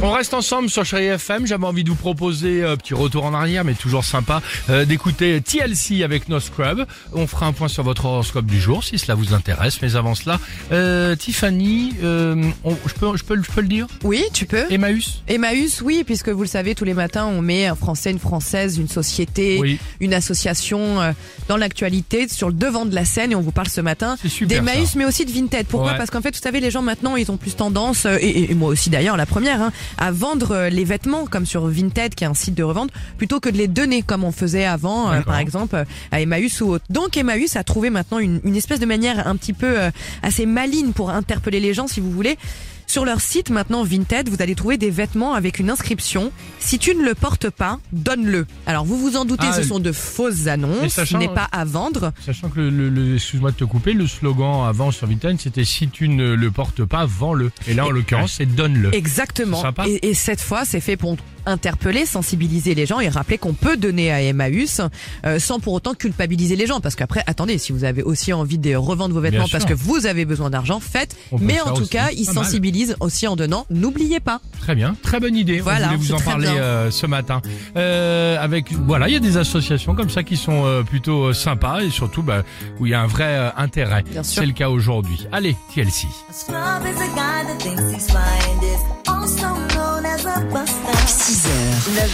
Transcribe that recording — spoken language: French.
On reste ensemble sur Chérie FM. J'avais envie de vous proposer un petit retour en arrière, mais toujours sympa, euh, d'écouter TLC avec No Scrub. On fera un point sur votre horoscope du jour, si cela vous intéresse. Mais avant cela, euh, Tiffany, euh, on- je, peux, je, peux, le- je peux le dire? Oui, tu peux. Emmaüs Emmaüs, oui, puisque vous le savez, tous les matins, on met un Français, une Française, une société, Oui. une association euh, dans l'actualité, sur le devant de la scène, et on vous parle ce matin C'est super, d'Emmaüs, mais aussi de Vinted. Pourquoi? Ouais. Parce qu'en fait, vous savez, les gens maintenant, ils ont plus tendance, euh, et, et moi aussi d'ailleurs, la première, hein, à vendre euh, les vêtements, comme sur Vinted, qui est un site de revente, plutôt que de les donner, comme on faisait avant, euh, par exemple, euh, à Emmaüs ou autre. Donc Emmaüs a trouvé maintenant une, une espèce de manière un petit peu euh, assez maligne pour interpeller les gens, si vous voulez. Sur leur site maintenant Vinted, vous allez trouver des vêtements avec une inscription Si tu ne le portes pas, donne-le. Alors vous vous en doutez, Ah, ce le- sont de fausses annonces, ce sachant- n'est pas à vendre. Sachant que le, excuse-moi de te couper, le slogan avant sur Vinted, c'était si tu ne le portes pas, vends-le. Et là, en l'occurrence, c'est donne-le. Exactement. Et cette fois, c'est fait pour interpeller, sensibiliser les gens et rappeler qu'on peut donner à Emmaüs euh, sans pour autant culpabiliser les gens. Parce qu'après, attendez, si vous avez aussi envie de revendre vos vêtements parce que vous avez besoin d'argent, faites. Mais en tout aussi. cas, ils Pas mal. sensibilisent aussi en donnant. N'oubliez pas. Très bien, très bonne idée. Voilà, On voulait vous en parler euh, ce matin. Euh, avec voilà, il y a des associations comme ça qui sont euh, plutôt euh, sympas et surtout bah, où il y a un vrai euh, intérêt. Bien sûr. C'est le cas aujourd'hui. Allez, TLC.